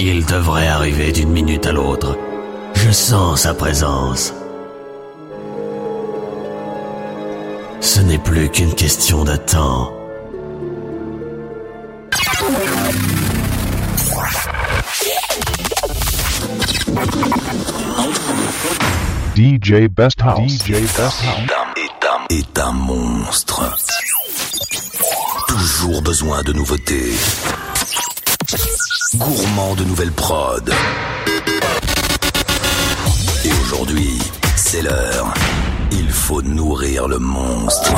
Il devrait arriver d'une minute à l'autre. Je sens sa présence. Ce n'est plus qu'une question de temps. DJ Best House. Est un monstre. Toujours besoin de nouveautés. Gourmand de nouvelles prod. Et aujourd'hui, c'est l'heure. Il faut nourrir le monstre.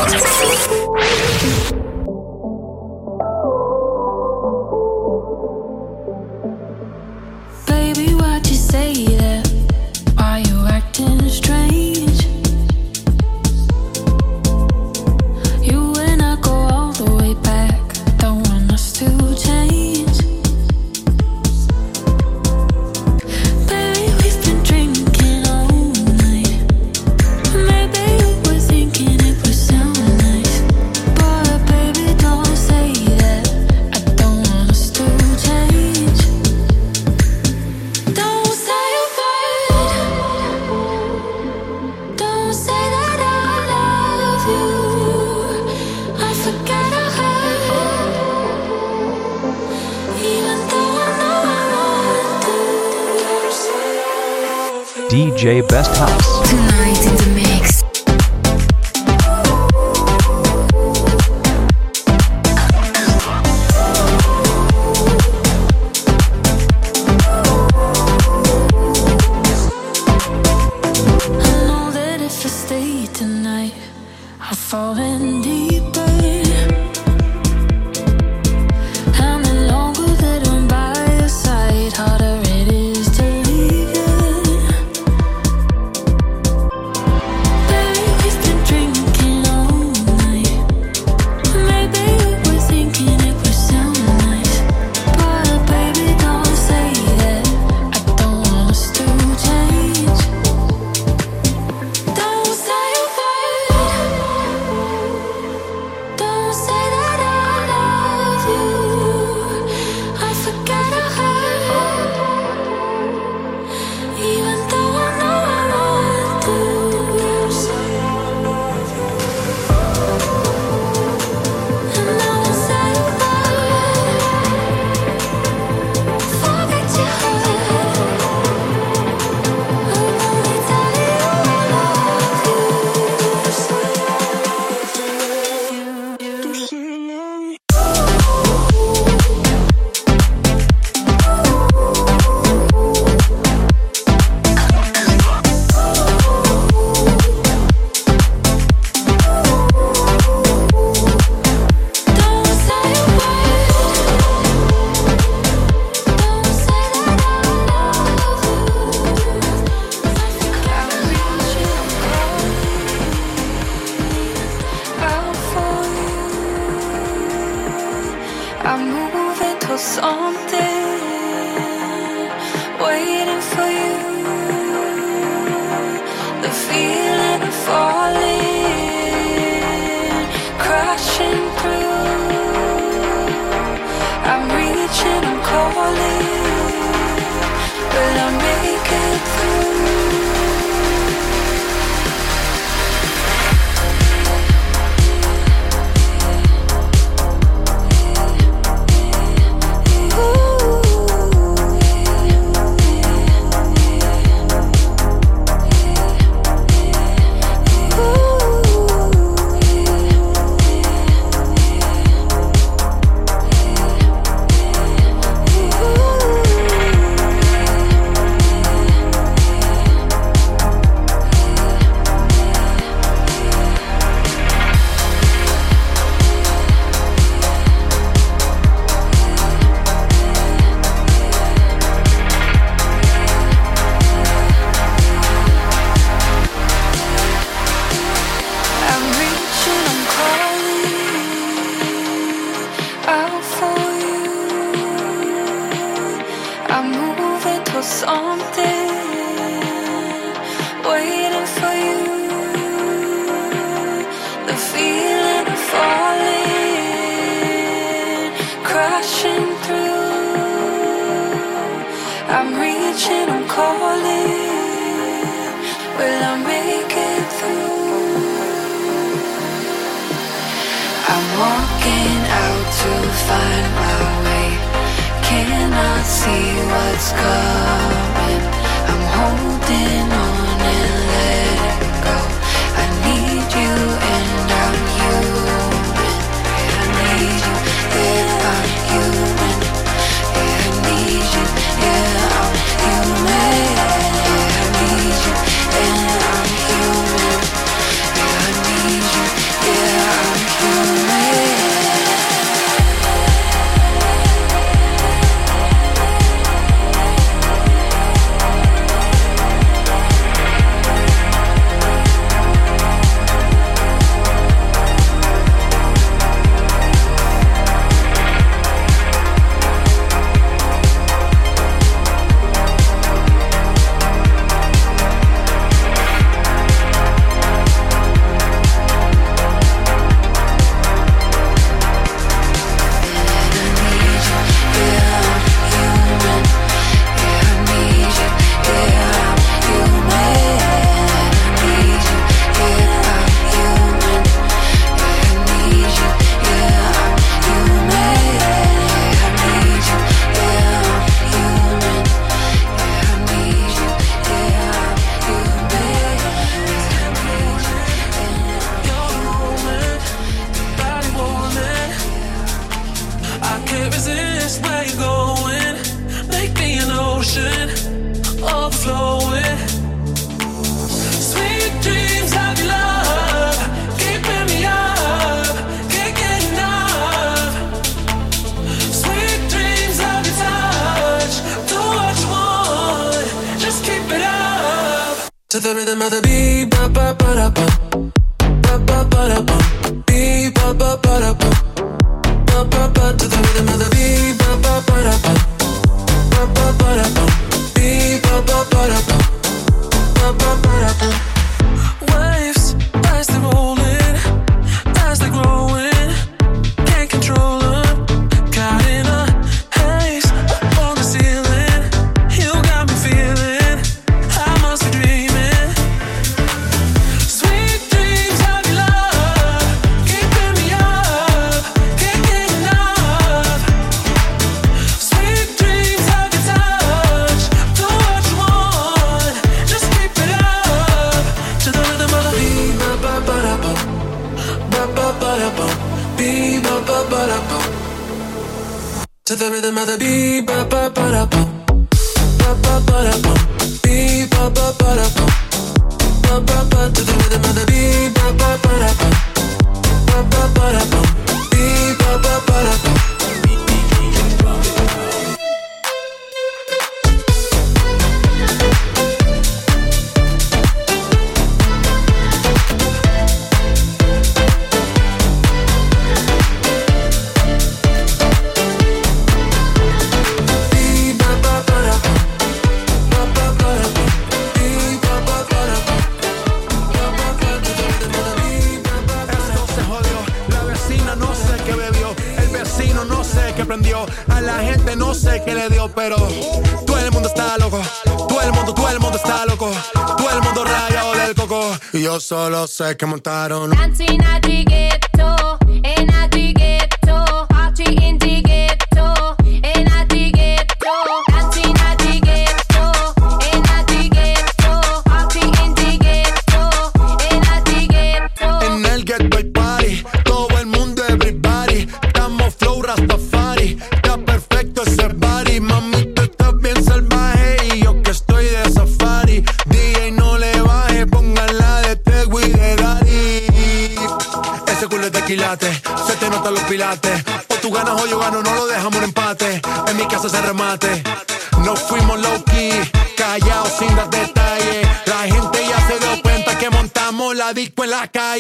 lo sé, que monta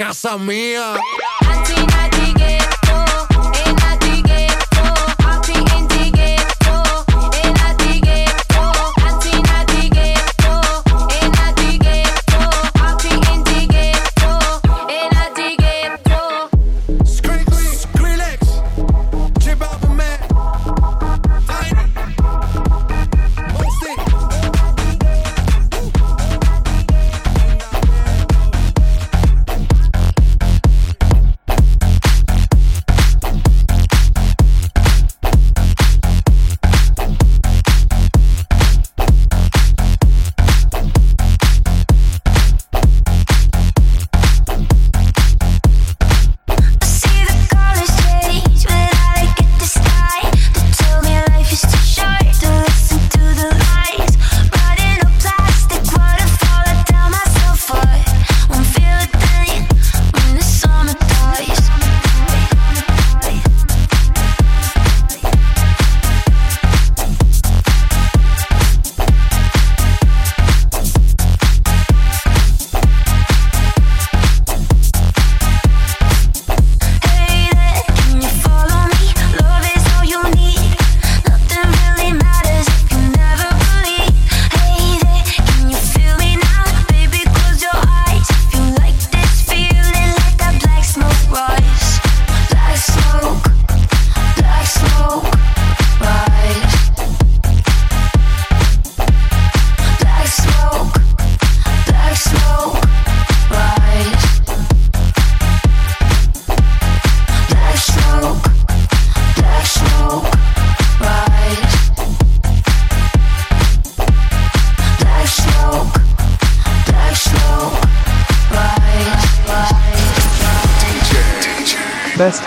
Casa mía.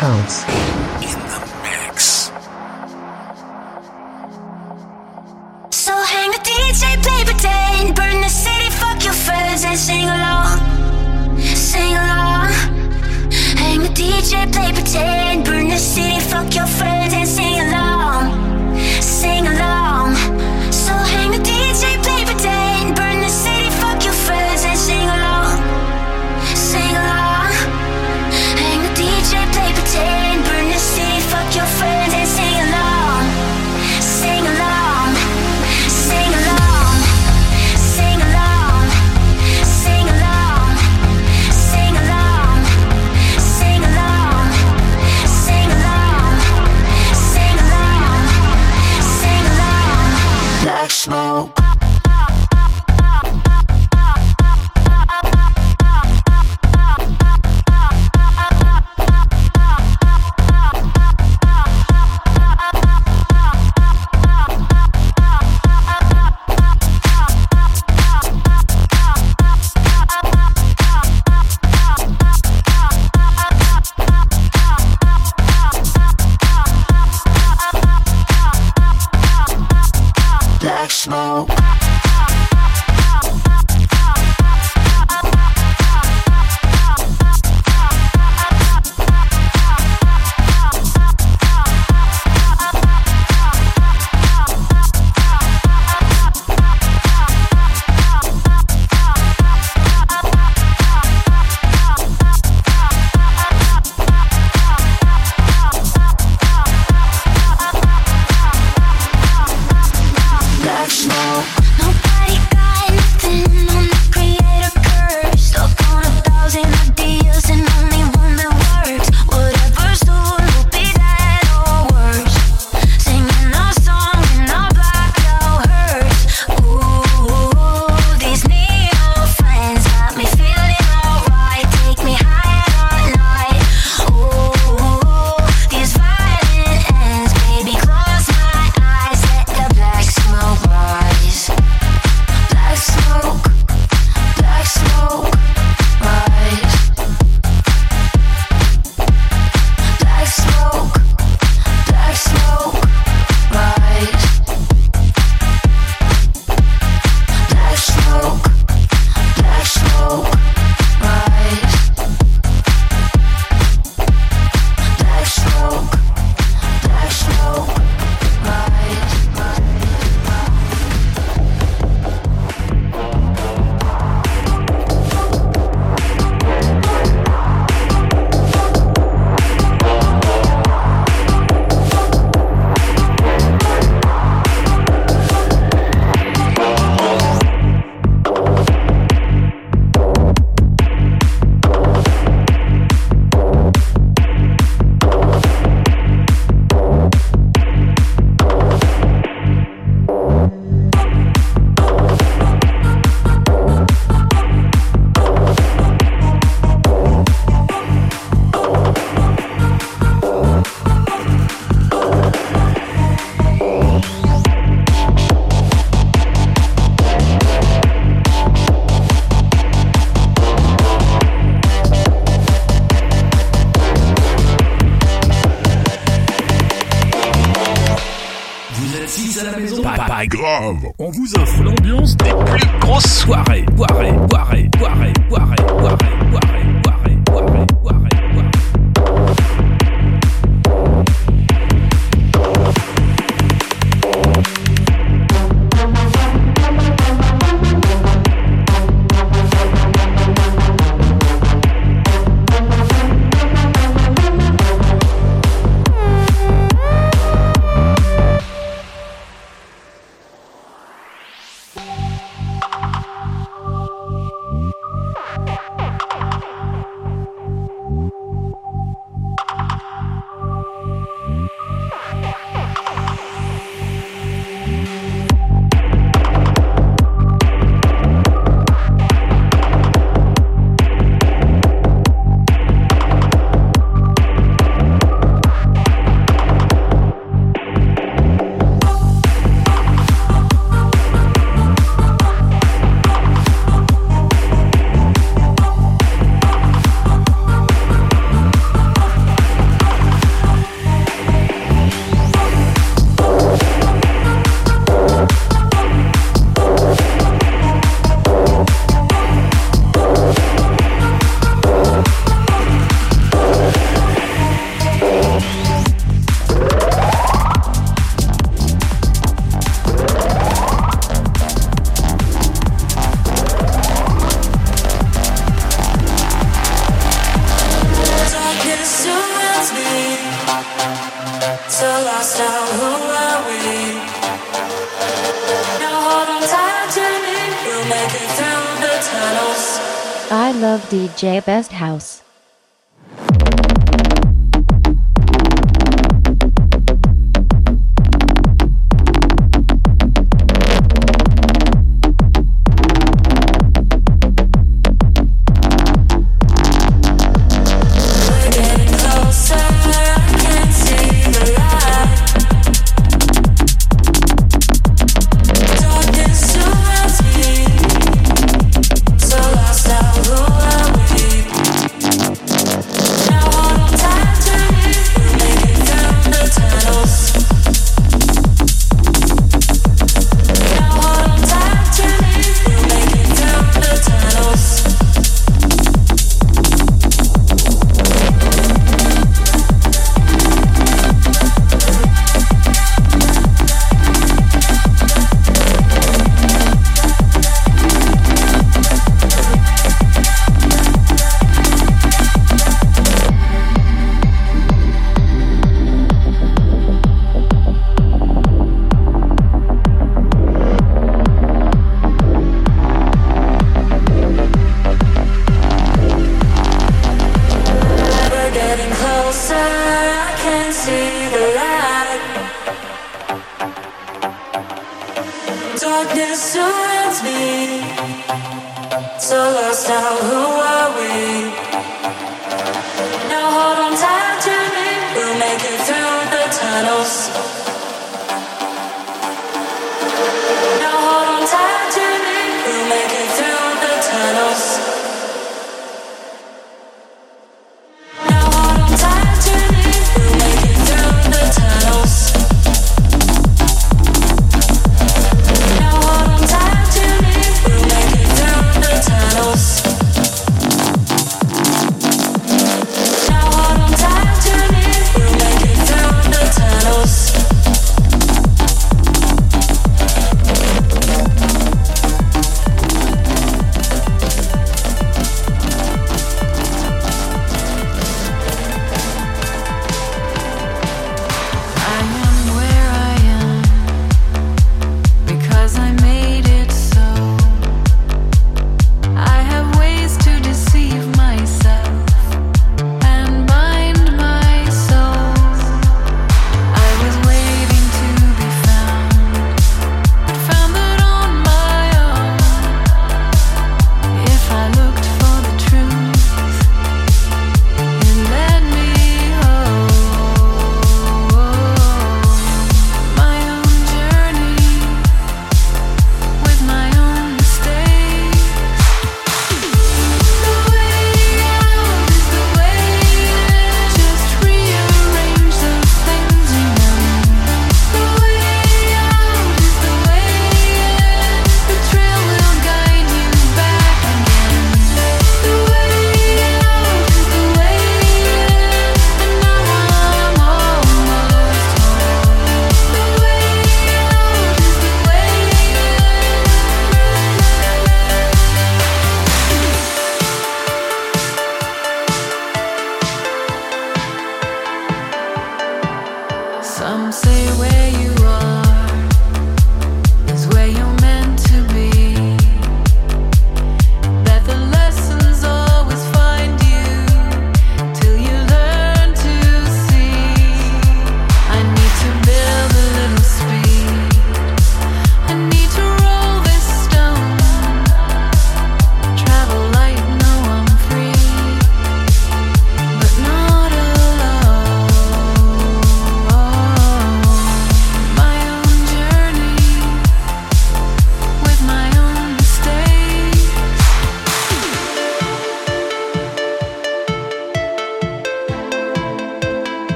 Counts.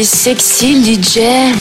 Est sexy le DJ.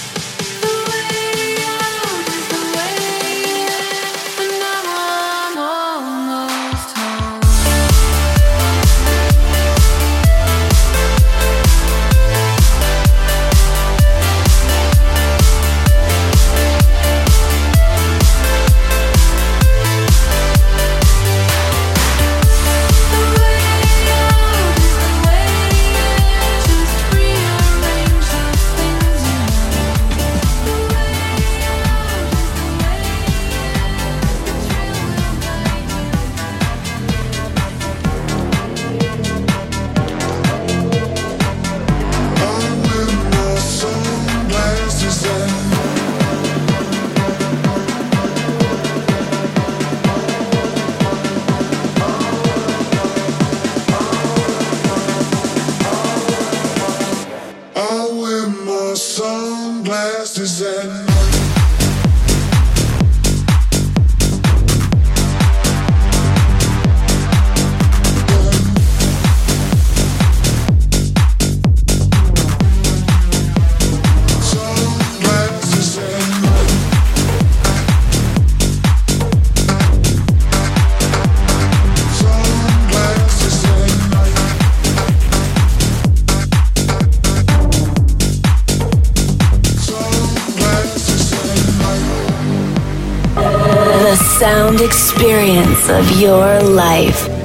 Sound experience of your life.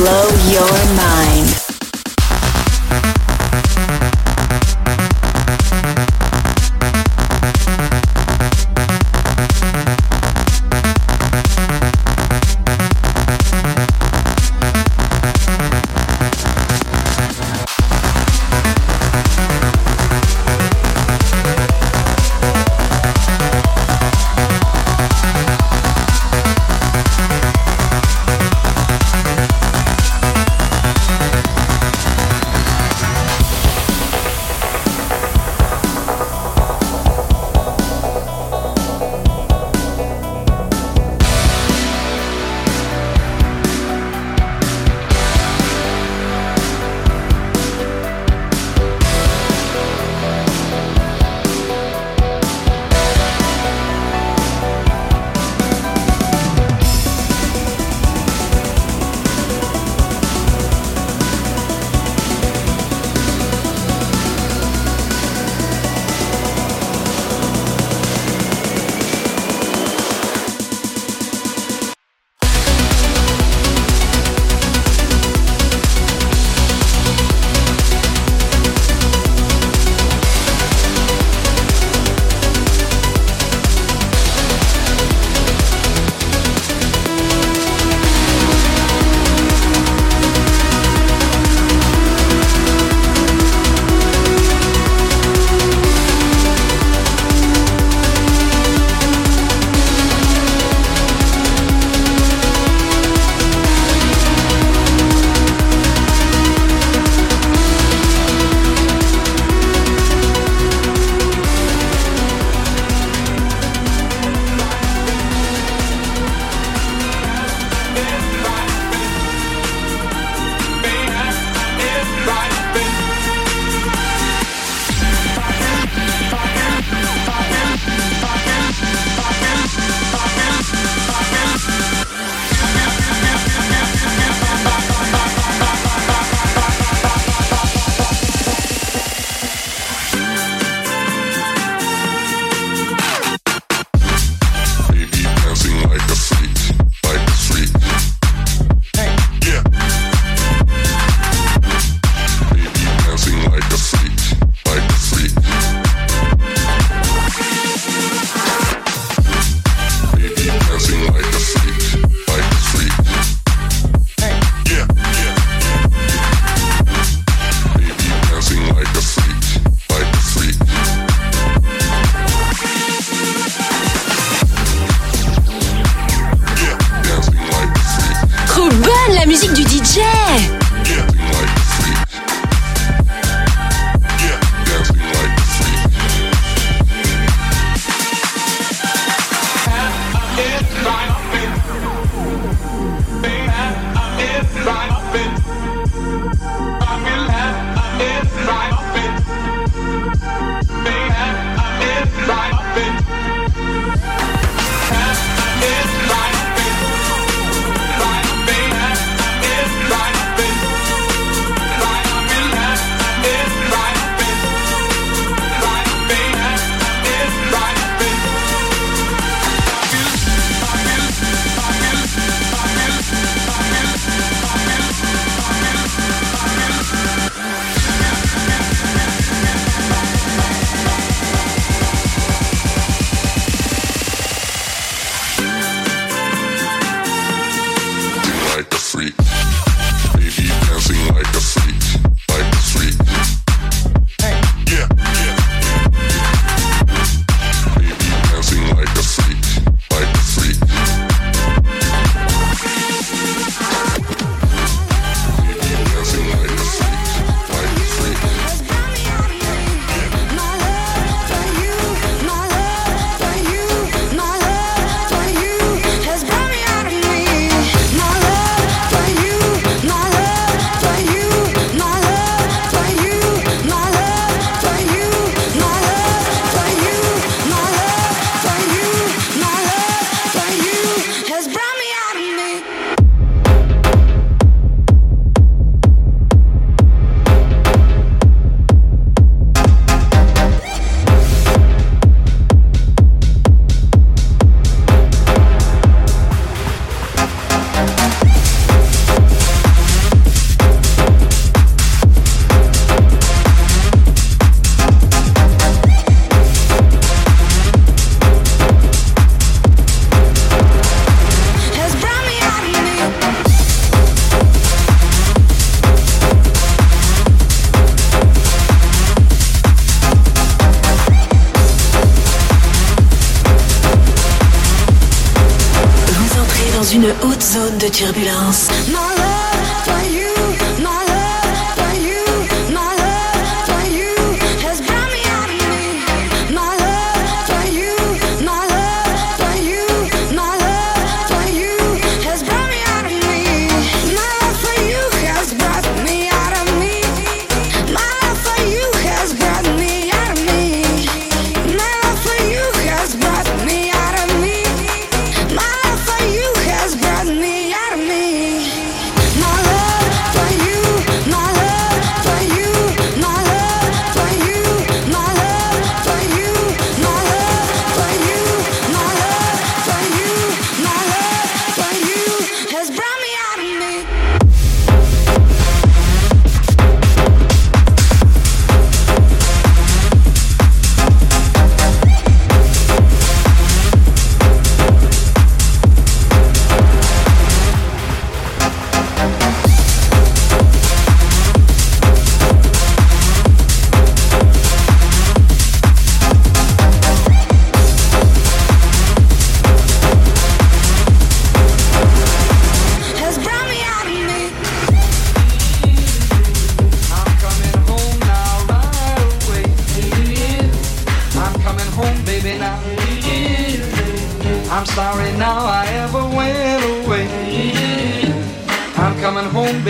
Blow your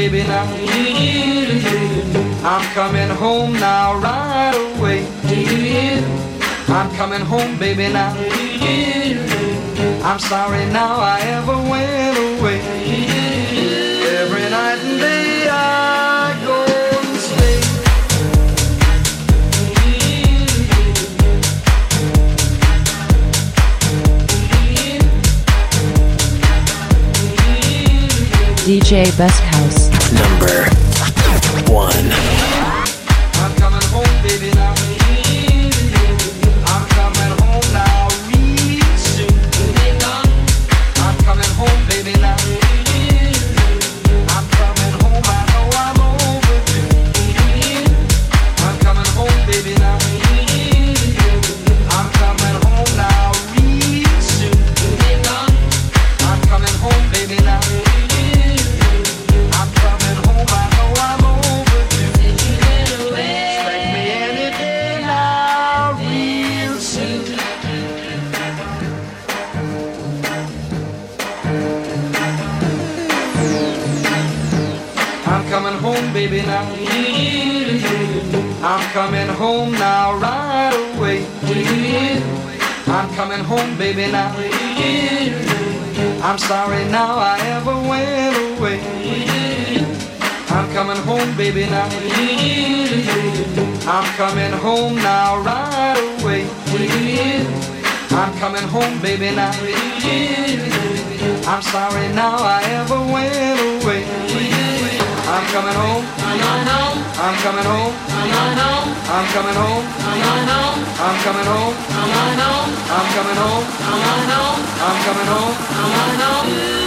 baby now. I'm coming home now, right away. I'm coming home, baby now. I'm sorry now I ever went away. Every night and day DJ Best remember. baby, now. I'm sorry now I ever went away. I'm coming home, baby, now. I'm coming home now, right away. I'm coming home, baby, now. I'm sorry now I ever went away. I'm coming home. I'm coming home. I'm coming home. I'm coming home. I'm coming home. I'm coming home. I'm coming home. I'm coming home. I'm coming home.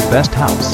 Best House.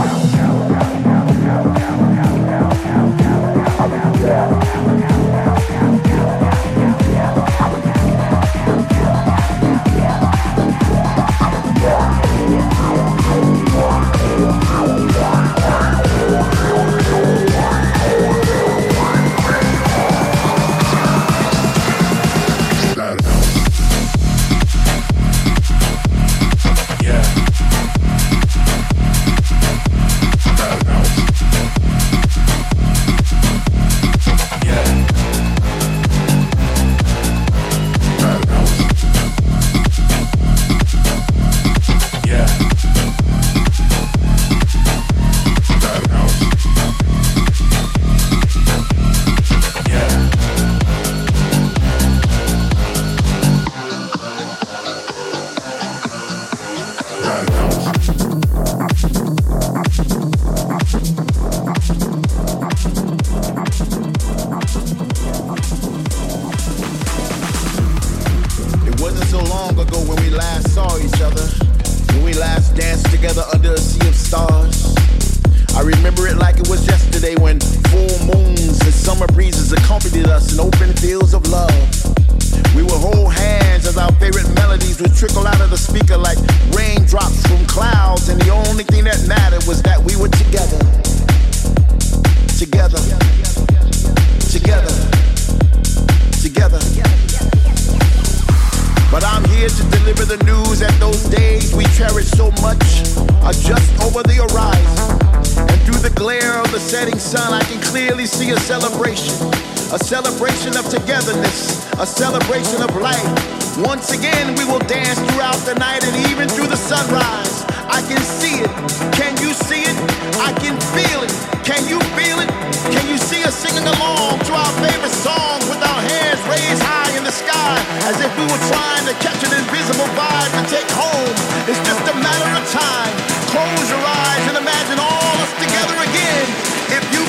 cherish so much are just over the horizon. And through the glare of the setting sun, I can clearly see a celebration. A celebration of togetherness, a celebration of life. Once again, we will dance throughout the night and even through the sunrise. I can see it. Can you see it? I can feel it. Can you feel it? Can you see us singing along to our favorite songs with our hands raised high? The sky as if we were trying to catch an invisible vibe to take home? It's just a matter of time. Close your eyes and imagine all us together again. If you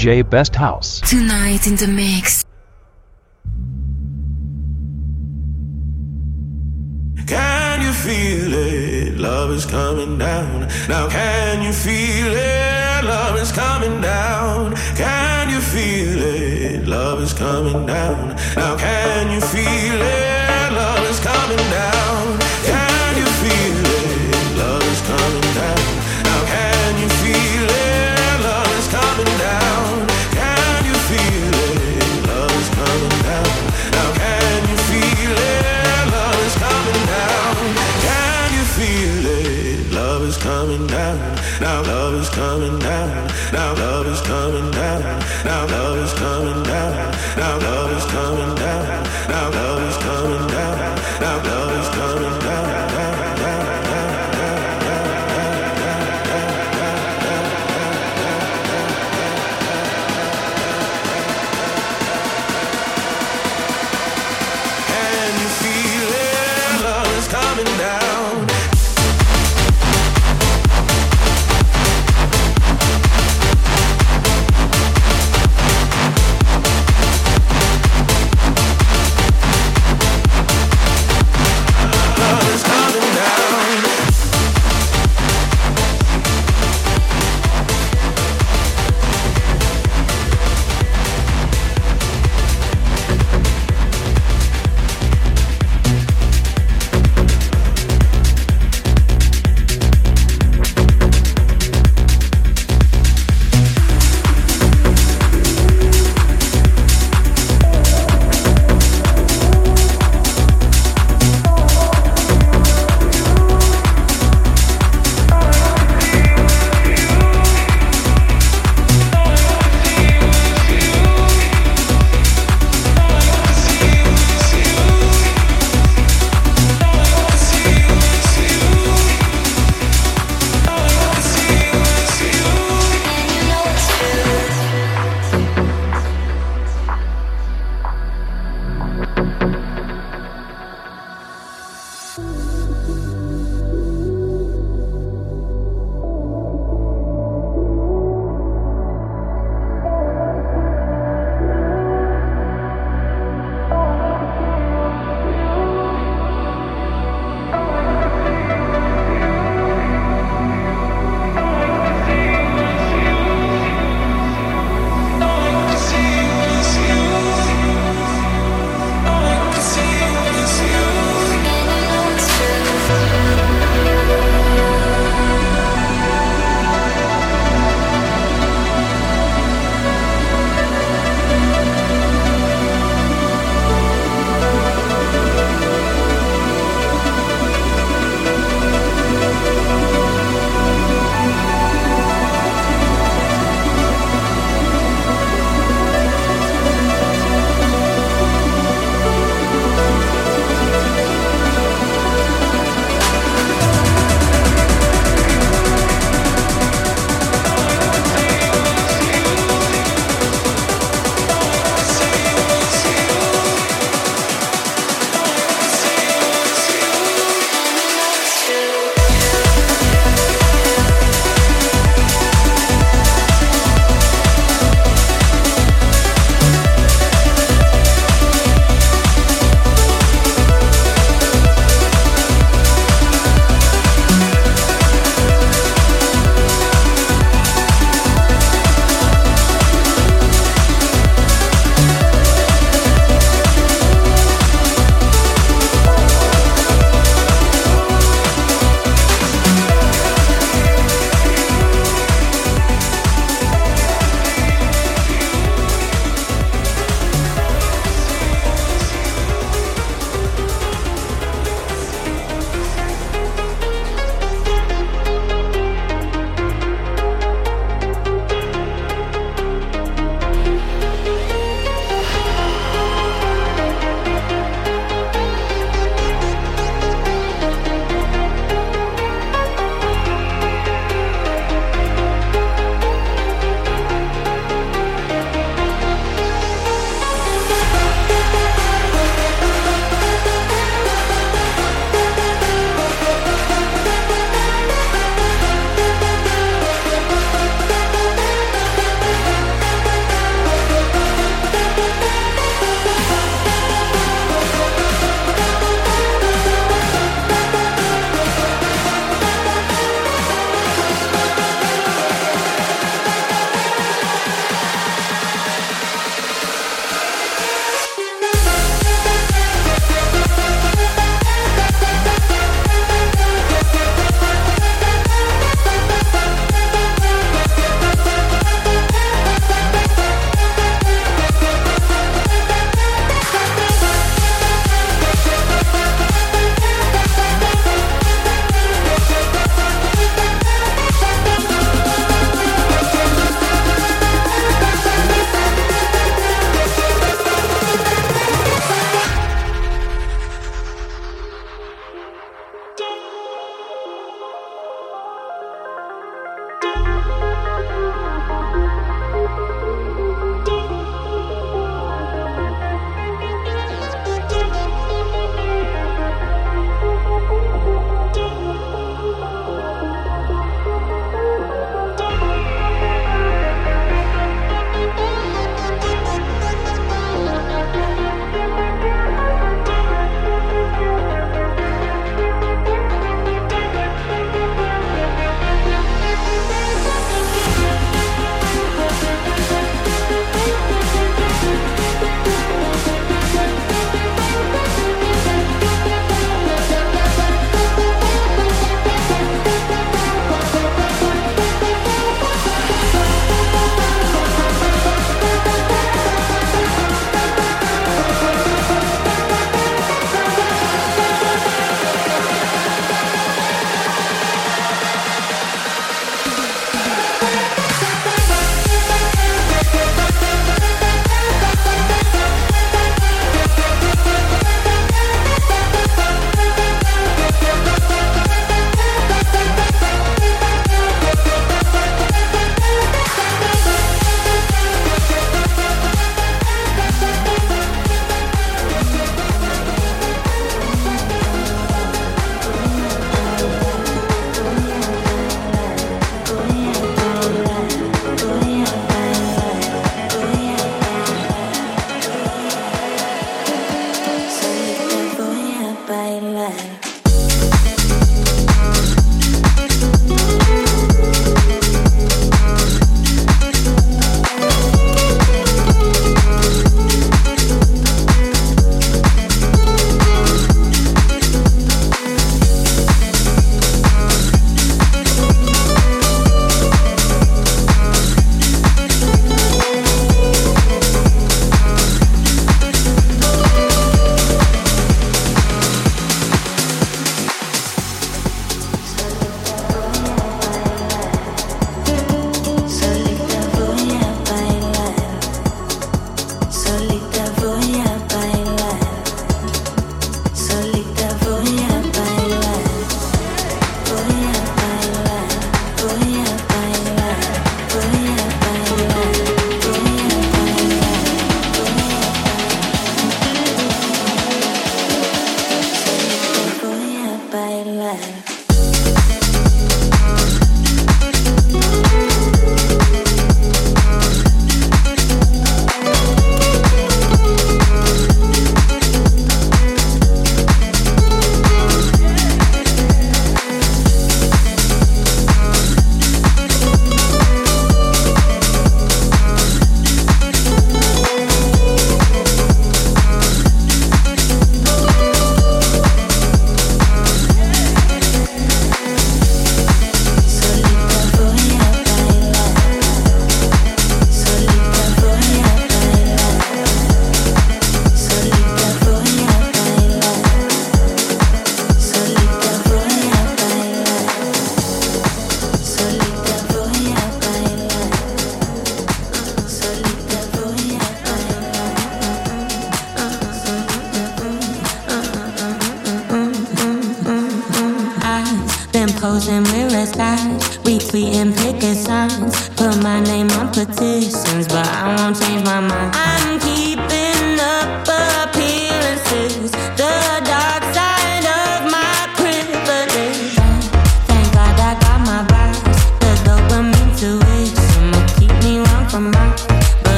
J. Best House. Tonight in the mix. Can you feel it? Love is coming down. Now, can you feel it? Love is coming down. Can you feel it? Love is coming down. Now, can you feel it?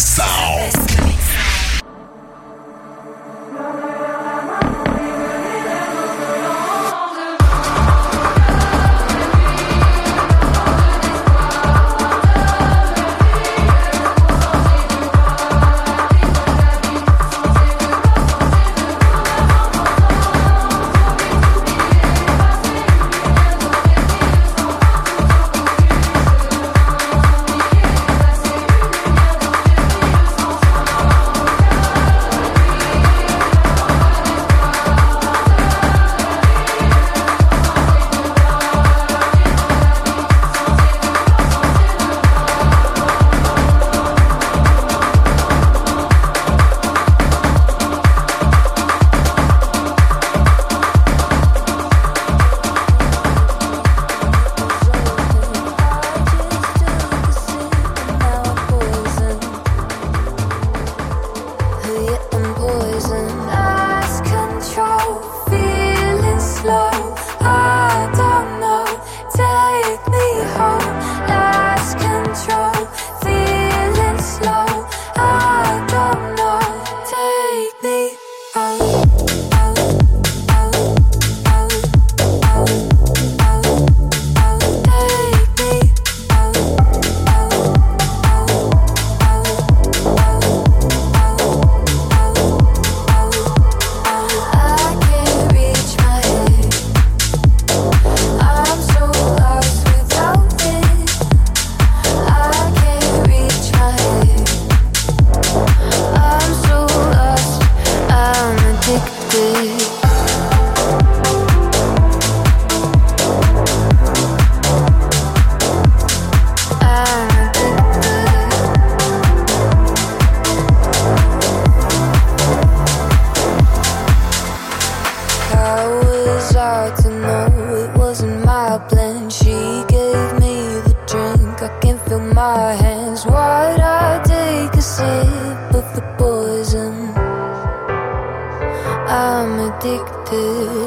Sound. desire to know it wasn't my plan. She gave me the drink, I can feel my hands. Why'd I take a sip of the poison? I'm addicted.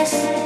A